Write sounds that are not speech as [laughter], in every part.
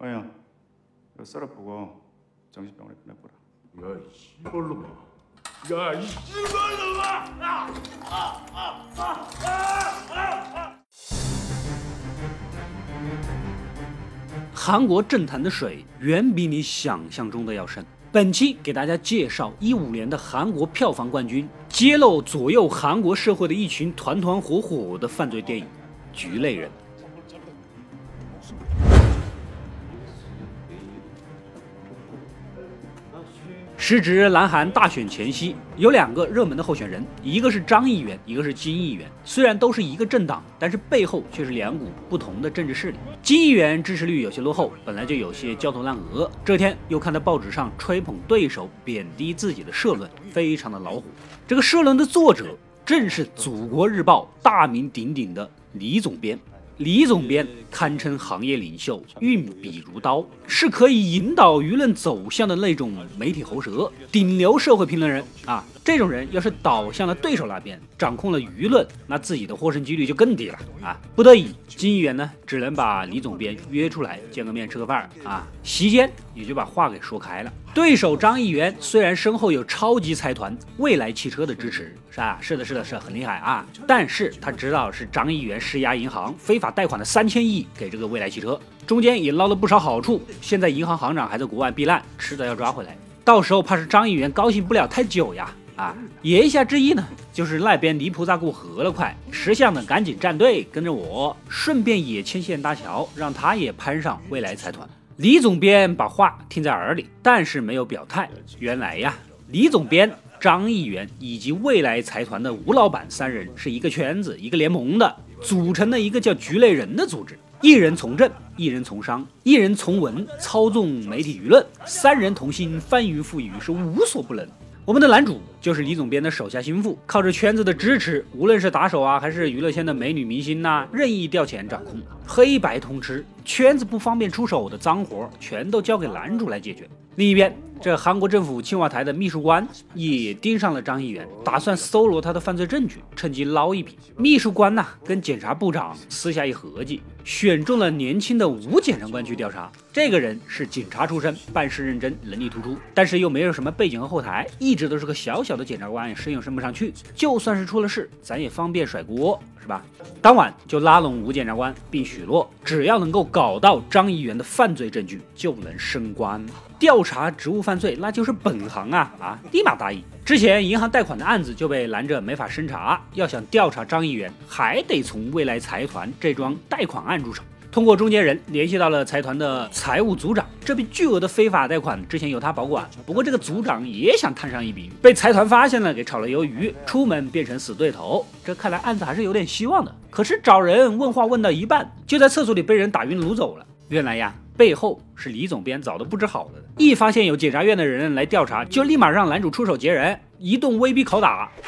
어영, 이거 썰어보고 정신병원에 보내보라. 야, 이 씨발놈아. 야, 이 씨발놈아! 韩国政坛的水远比你想象中的要深。本期给大家介绍一五年的韩国票房冠军，揭露左右韩国社会的一群团团伙伙的犯罪电影《菊类人》。 时值南韩大选前夕，有两个热门的候选人，一个是张议员，一个是金议员。虽然都是一个政党，但是背后却是两股不同的政治势力。金议员支持率有些落后，本来就有些焦头烂额。这天又看到报纸上吹捧对手、贬低自己的社论，非常的恼火。这个社论的作者正是《祖国日报》大名鼎鼎的李总编。李总编堪称行业领袖，运笔如刀，是可以引导舆论走向的那种媒体喉舌，顶流社会评论人啊！这种人要是倒向了对手那边，掌控了舆论，那自己的获胜几率就更低了啊！不得已，金议员呢只能把李总编约出来见个面，吃个饭啊，席间也就把话给说开了。对手张议员虽然身后有超级财团未来汽车的支持，是吧？是的，是的，是很厉害啊！但是他知道是张议员施压银行非法贷款了三千亿给这个未来汽车，中间也捞了不少好处。现在银行行长还在国外避难，迟早要抓回来，到时候怕是张议员高兴不了太久呀！啊，言下之意呢，就是那边离菩萨过河了，快，识相的赶紧站队，跟着我，顺便也牵线搭桥，让他也攀上未来财团。李总编把话听在耳里，但是没有表态。原来呀，李总编、张议员以及未来财团的吴老板三人是一个圈子、一个联盟的，组成了一个叫“局内人”的组织。一人从政，一人从商，一人从文，操纵媒体舆论，三人同心，翻云覆雨，是无所不能。我们的男主就是李总编的手下心腹，靠着圈子的支持，无论是打手啊，还是娱乐圈的美女明星呐，任意调遣掌控，黑白通吃，圈子不方便出手的脏活，全都交给男主来解决。另一边，这韩国政府青瓦台的秘书官也盯上了张议员，打算搜罗他的犯罪证据，趁机捞一笔。秘书官呐，跟检察部长私下一合计，选中了年轻的吴检察官去调查。这个人是警察出身，办事认真，能力突出，但是又没有什么背景和后台，一直都是个小小的检察官，升又升不上去。就算是出了事，咱也方便甩锅，是吧？当晚就拉拢吴检察官，并许诺，只要能够搞到张议员的犯罪证据，就能升官。调查职务犯罪，那就是本行啊啊！立马答应。之前银行贷款的案子就被拦着，没法审查。要想调查张议员，还得从未来财团这桩贷款案入手。通过中间人联系到了财团的财务组长，这笔巨额的非法贷款之前由他保管。不过这个组长也想摊上一笔，被财团发现了，给炒了鱿鱼，出门变成死对头。这看来案子还是有点希望的。可是找人问话问到一半，就在厕所里被人打晕掳走了。原来呀。背后是李总编早都不知好了，一发现有检察院的人来调查，就立马让男主出手劫人，一顿威逼拷打。[laughs]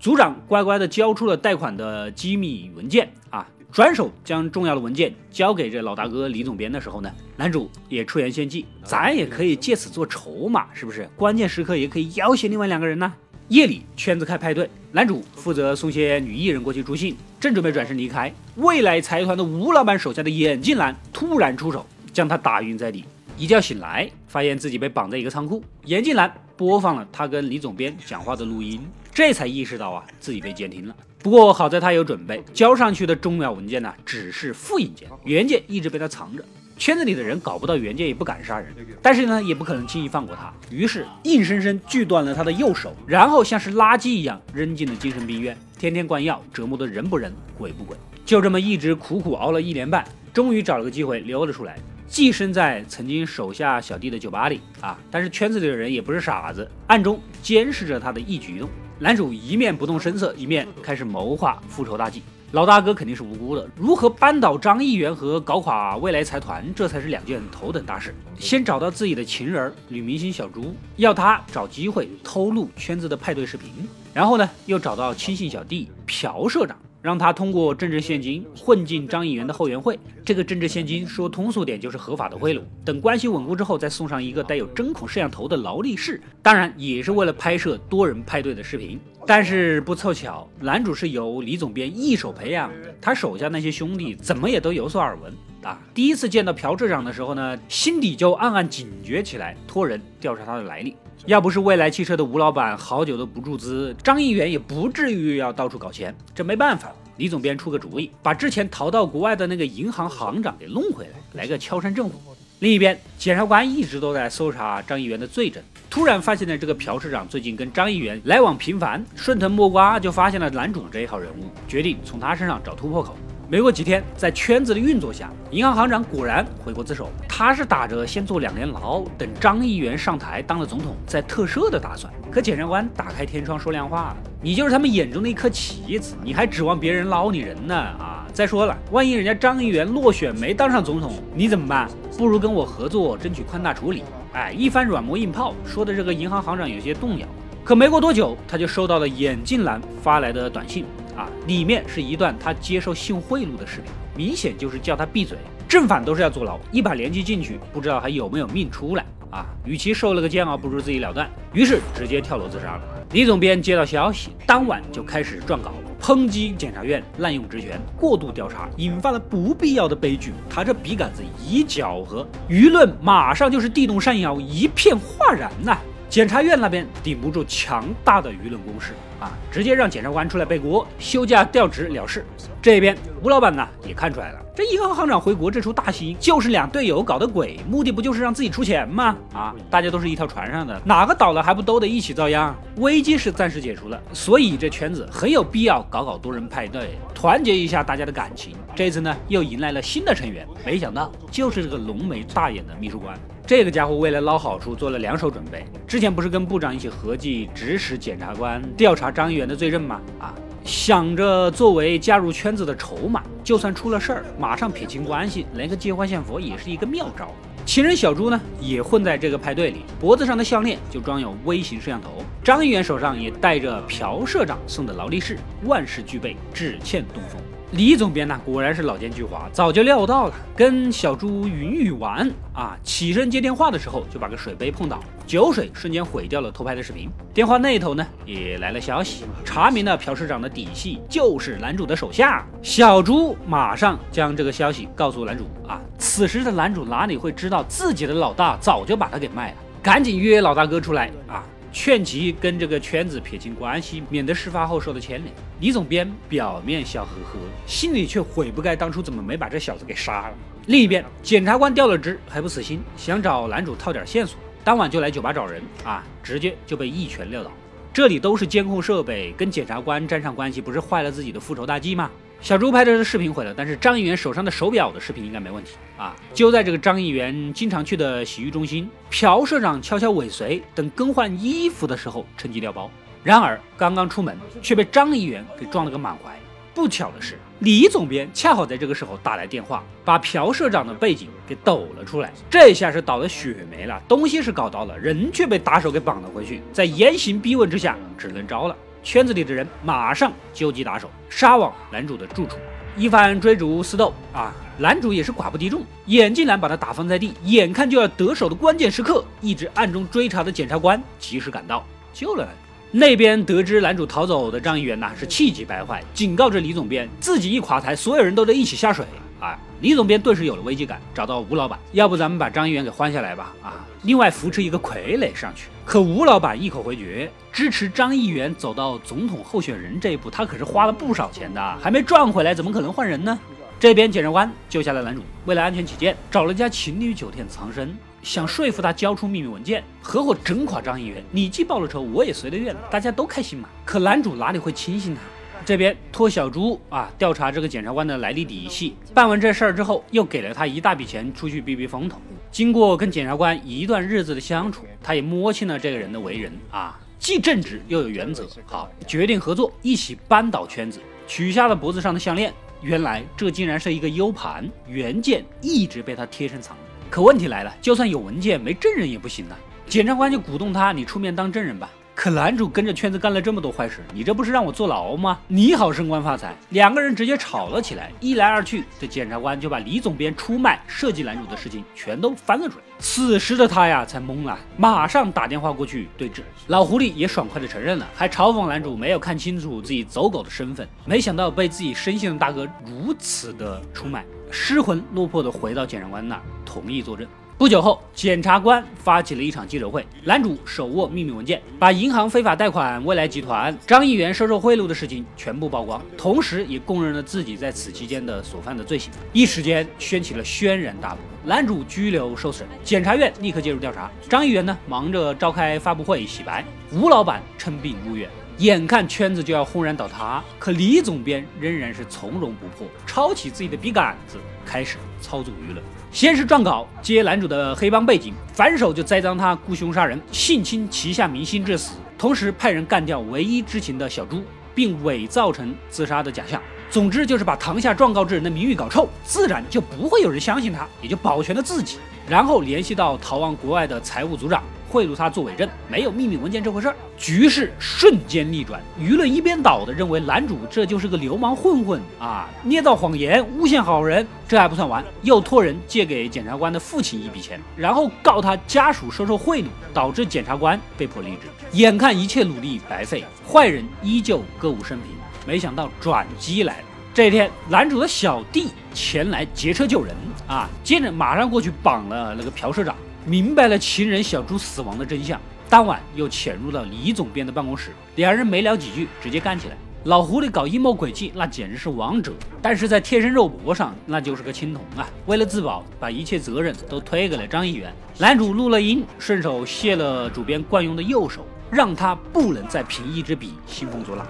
组长乖乖的交出了贷款的机密文件啊。转手将重要的文件交给这老大哥李总编的时候呢，男主也出言献计，咱也可以借此做筹码，是不是？关键时刻也可以要挟另外两个人呢。夜里圈子开派对，男主负责送些女艺人过去助兴，正准备转身离开，未来财团的吴老板手下的眼镜男突然出手，将他打晕在地。一觉醒来，发现自己被绑在一个仓库，眼镜男播放了他跟李总编讲话的录音，这才意识到啊自己被监听了。不过好在他有准备，交上去的重要文件呢，只是复印件，原件一直被他藏着。圈子里的人搞不到原件也不敢杀人，但是呢，也不可能轻易放过他。于是硬生生锯断了他的右手，然后像是垃圾一样扔进了精神病院，天天灌药，折磨的人不人鬼不鬼。就这么一直苦苦熬了一年半，终于找了个机会溜了出来，寄生在曾经手下小弟的酒吧里啊。但是圈子里的人也不是傻子，暗中监视着他的一举一动。男主一面不动声色，一面开始谋划复仇大计。老大哥肯定是无辜的，如何扳倒张议员和搞垮未来财团，这才是两件头等大事。先找到自己的情人女明星小朱，要她找机会偷录圈子的派对视频，然后呢，又找到亲信小弟朴社长，让他通过政治现金混进张议员的后援会。这个政治现金说通俗点就是合法的贿赂。等关系稳固之后，再送上一个带有针孔摄像头的劳力士，当然也是为了拍摄多人派对的视频。但是不凑巧，男主是由李总编一手培养的，他手下那些兄弟怎么也都有所耳闻啊。第一次见到朴社长的时候呢，心底就暗暗警觉起来，托人调查他的来历。要不是未来汽车的吴老板好久都不注资，张议员也不至于要到处搞钱。这没办法，李总编出个主意，把之前逃到国外的那个银行行长给弄回来，来个敲山震虎。另一边，检察官一直都在搜查张议员的罪证，突然发现了这个朴市长最近跟张议员来往频繁，顺藤摸瓜就发现了男主这一号人物，决定从他身上找突破口。没过几天，在圈子的运作下，银行行长果然悔过自首。他是打着先坐两年牢，等张议员上台当了总统再特赦的打算。可检察官打开天窗说亮话：“你就是他们眼中的一颗棋子，你还指望别人捞你人呢？啊！再说了，万一人家张议员落选没当上总统，你怎么办？不如跟我合作，争取宽大处理。”哎，一番软磨硬泡，说的这个银行行长有些动摇。可没过多久，他就收到了眼镜男发来的短信。啊，里面是一段他接受性贿赂的视频，明显就是叫他闭嘴，正反都是要坐牢，一把年纪进去，不知道还有没有命出来啊？与其受了个煎熬，不如自己了断，于是直接跳楼自杀了。李总编接到消息，当晚就开始撰稿，抨击检察院滥用职权、过度调查，引发了不必要的悲剧。他这笔杆子一搅和，舆论马上就是地动山摇，一片哗然呐。检察院那边顶不住强大的舆论攻势啊，直接让检察官出来背锅，休假调职了事。这边吴老板呢也看出来了，这银行行长回国这出大戏就是两队友搞的鬼，目的不就是让自己出钱吗？啊，大家都是一条船上的，哪个倒了还不都得一起遭殃？危机是暂时解除了，所以这圈子很有必要搞搞多人派对，团结一下大家的感情。这次呢又迎来了新的成员，没想到就是这个浓眉大眼的秘书官。这个家伙为了捞好处，做了两手准备。之前不是跟部长一起合计指使检察官调查张议员的罪证吗？啊，想着作为加入圈子的筹码，就算出了事儿，马上撇清关系，来个借花献佛也是一个妙招。情人小朱呢，也混在这个派对里，脖子上的项链就装有微型摄像头。张议员手上也带着朴社长送的劳力士，万事俱备，只欠东风。李总编呢，果然是老奸巨猾，早就料到了。跟小朱云雨玩啊，起身接电话的时候，就把个水杯碰倒，酒水瞬间毁掉了偷拍的视频。电话那头呢，也来了消息，查明了朴市长的底细就是男主的手下。小朱马上将这个消息告诉男主啊，此时的男主哪里会知道自己的老大早就把他给卖了，赶紧约老大哥出来啊。劝其跟这个圈子撇清关系，免得事发后受到牵连。李总编表面笑呵呵，心里却悔不该当初怎么没把这小子给杀了。另一边，检察官调了职还不死心，想找男主套点线索，当晚就来酒吧找人啊，直接就被一拳撂倒。这里都是监控设备，跟检察官沾上关系，不是坏了自己的复仇大计吗？小朱拍的是视频毁了，但是张议员手上的手表的视频应该没问题啊！就在这个张议员经常去的洗浴中心，朴社长悄悄尾随，等更换衣服的时候趁机调包。然而刚刚出门，却被张议员给撞了个满怀。不巧的是，李总编恰好在这个时候打来电话，把朴社长的背景给抖了出来。这下是倒了血霉了，东西是搞到了，人却被打手给绑了回去，在严刑逼问之下，只能招了。圈子里的人马上纠集打手，杀往男主的住处。一番追逐厮斗啊，男主也是寡不敌众，眼镜男把他打翻在地。眼看就要得手的关键时刻，一直暗中追查的检察官及时赶到，救了。那边得知男主逃走的张议员呐，是气急败坏，警告着李总编，自己一垮台，所有人都得一起下水。啊！李总编顿时有了危机感，找到吴老板，要不咱们把张议员给换下来吧？啊！另外扶持一个傀儡上去。可吴老板一口回绝，支持张议员走到总统候选人这一步，他可是花了不少钱的，还没赚回来，怎么可能换人呢？这边检察官救下了男主，为了安全起见，找了家情侣酒店藏身，想说服他交出秘密文件，合伙整垮张议员。你既报了仇，我也随了愿，大家都开心嘛。可男主哪里会轻信他？这边托小朱啊调查这个检察官的来历底细，办完这事儿之后，又给了他一大笔钱出去避避风头。经过跟检察官一段日子的相处，他也摸清了这个人的为人啊，既正直又有原则。好，决定合作，一起扳倒圈子，取下了脖子上的项链。原来这竟然是一个 U 盘原件，一直被他贴身藏。可问题来了，就算有文件，没证人也不行啊。检察官就鼓动他，你出面当证人吧。可男主跟着圈子干了这么多坏事，你这不是让我坐牢吗？你好升官发财，两个人直接吵了起来。一来二去，这检察官就把李总编出卖、设计男主的事情全都翻了出来。此时的他呀，才懵了，马上打电话过去对质。老狐狸也爽快的承认了，还嘲讽男主没有看清楚自己走狗的身份，没想到被自己深信的大哥如此的出卖，失魂落魄的回到检察官那儿，同意作证。不久后，检察官发起了一场记者会，男主手握秘密文件，把银行非法贷款、未来集团、张议员收受贿赂的事情全部曝光，同时也供认了自己在此期间的所犯的罪行，一时间掀起了轩然大波。男主拘留受审，检察院立刻介入调查，张议员呢忙着召开发布会洗白，吴老板称病入院。眼看圈子就要轰然倒塌，可李总编仍然是从容不迫，抄起自己的笔杆子，开始操纵舆论。先是撰稿揭男主的黑帮背景，反手就栽赃他雇凶杀人、性侵旗下明星致死，同时派人干掉唯一知情的小朱，并伪造成自杀的假象。总之就是把堂下状告之人的名誉搞臭，自然就不会有人相信他，也就保全了自己。然后联系到逃亡国外的财务组长。贿赂他做伪证，没有秘密文件这回事儿，局势瞬间逆转，舆论一边倒的认为男主这就是个流氓混混啊，捏造谎言诬陷好人。这还不算完，又托人借给检察官的父亲一笔钱，然后告他家属收受贿赂，导致检察官被迫离职。眼看一切努力白费，坏人依旧歌舞升平，没想到转机来了。这一天，男主的小弟前来劫车救人啊，接着马上过去绑了那个朴社长。明白了情人小朱死亡的真相，当晚又潜入到李总编的办公室，两人没聊几句，直接干起来。老狐狸搞阴谋诡计，那简直是王者；但是在贴身肉搏上，那就是个青铜啊！[laughs] 为了自保，把一切责任都推给了张议员。男主录了音，顺手卸了主编惯用的右手，让他不能再凭一支笔兴风作浪。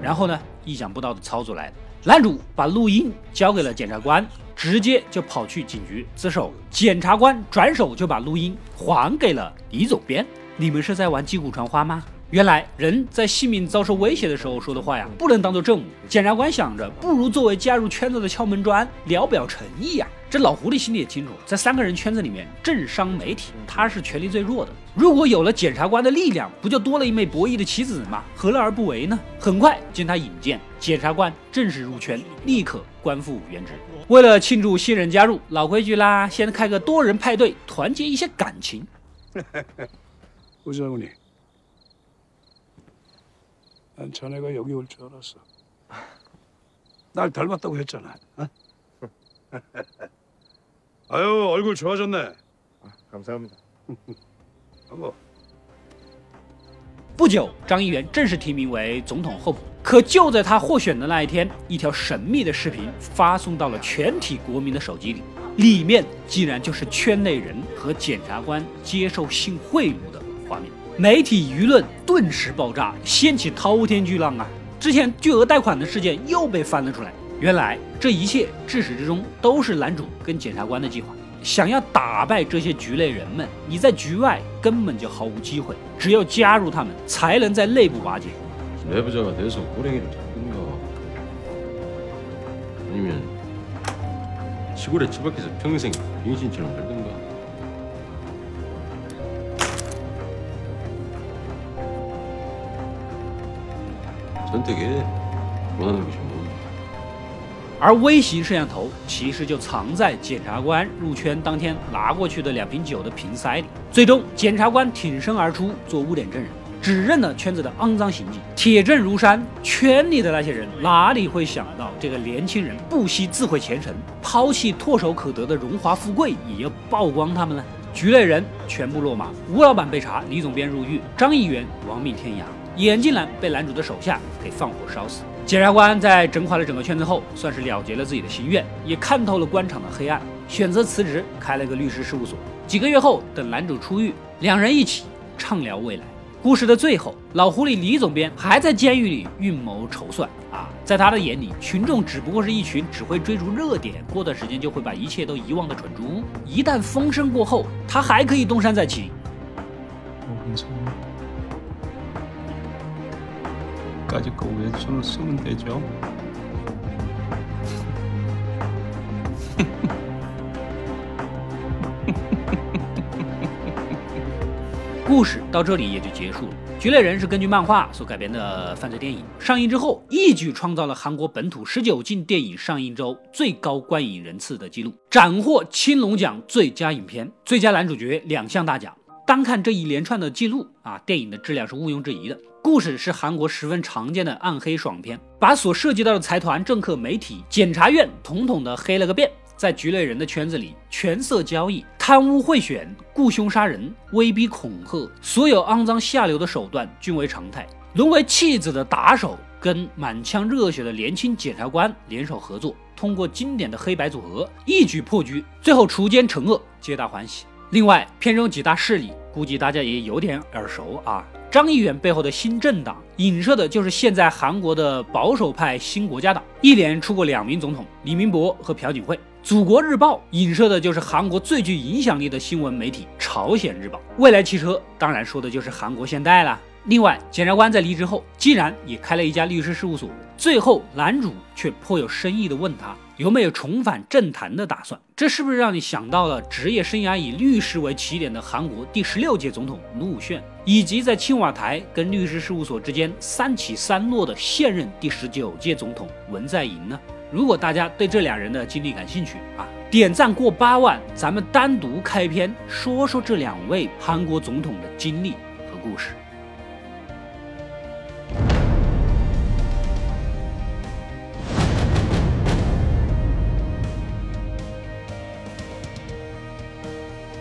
然后呢？意想不到的操作来了，男主把录音交给了检察官，直接就跑去警局自首。检察官转手就把录音还给了李总编。你们是在玩击鼓传花吗？原来人在性命遭受威胁的时候说的话呀，不能当做证物。检察官想着，不如作为加入圈子的敲门砖，聊表诚意呀。这老狐狸心里也清楚，在三个人圈子里面，政商媒体他是权力最弱的。如果有了检察官的力量，不就多了一枚博弈的棋子吗？何乐而不为呢？很快经他引荐，检察官正式入圈，立刻官复原职。为了庆祝新人加入，老规矩啦，先开个多人派对，团结一些感情。[laughs] 吴长官，난전에가여기올줄알았어날닮았다고했잖아 아유얼굴좋아졌네아감사합니다不久，[laughs] [laughs] 张议员正式提名为总统候补。可就在他获选的那一天，一条神秘的视频发送到了全体国民的手机里，里面竟然就是圈内人和检察官接受性贿赂的画面。 媒体舆论顿时爆炸，掀起滔天巨浪啊！之前巨额贷款的事件又被翻了出来。原来这一切至始至终都是男主跟检察官的计划。想要打败这些局内人们，你在局外根本就毫无机会。只有加入他们，才能在内部瓦解。선택해원하는것이而微型摄像头其实就藏在检察官入圈当天拿过去的两瓶酒的瓶塞里。最终，检察官挺身而出做污点证人，指认了圈子的肮脏行径，铁证如山。圈里的那些人哪里会想到，这个年轻人不惜自毁前程，抛弃唾手可得的荣华富贵，也要曝光他们呢？局内人全部落马，吴老板被查，李总编入狱，张议员亡命天涯， 眼镜男被男主的手下给放火烧死。检察官在整垮了整个圈子后，算是了结了自己的心愿，也看透了官场的黑暗，选择辞职，开了个律师事务所。几个月后，等男主出狱，两人一起畅聊未来。故事的最后，老狐狸李总编还在监狱里运谋筹算啊，在他的眼里，群众只不过是一群只会追逐热点，过段时间就会把一切都遗忘的蠢猪。一旦风声过后，他还可以东山再起。끝 까지그외쳐는소는되 죠。 [laughs] 故事到这里也就结束了。《局内人》是根据漫画所改编的犯罪电影，上映之后一举创造了韩国本土十九禁电影上映周最高观影人次的记录，斩获青龙奖最佳影片、最佳男主角两项大奖。单看这一连串的记录啊，电影的质量是毋庸置疑的。故事是韩国十分常见的暗黑爽片，把所涉及到的财团、政客、媒体、检察院统统的黑了个遍。在局内人的圈子里，权色交易、贪污贿选、雇凶杀人、威逼恐吓，所有肮脏下流的手段均为常态。沦为弃子的打手跟满腔热血的年轻检察官联手合作，通过经典的黑白组合一举破局，最后除奸惩恶，皆大欢喜。另外，片中几大势力，估计大家也有点耳熟啊。张议员背后的新政党，影射的就是现在韩国的保守派新国家党，一连出过两名总统，李明博和朴槿惠。祖国日报影射的就是韩国最具影响力的新闻媒体朝鲜日报。未来汽车当然说的就是韩国现代了。另外，检察官在离职后，竟然也开了一家律师事务所。最后，男主却颇有深意地问他有没有重返政坛的打算。这是不是让你想到了职业生涯以律师为起点的韩国第十六届总统卢武铉，以及在青瓦台跟律师事务所之间三起三落的现任第十九届总统文在寅呢？如果大家对这两人的经历感兴趣啊，点赞过八万，咱们单独开篇说说这两位韩国总统的经历和故事。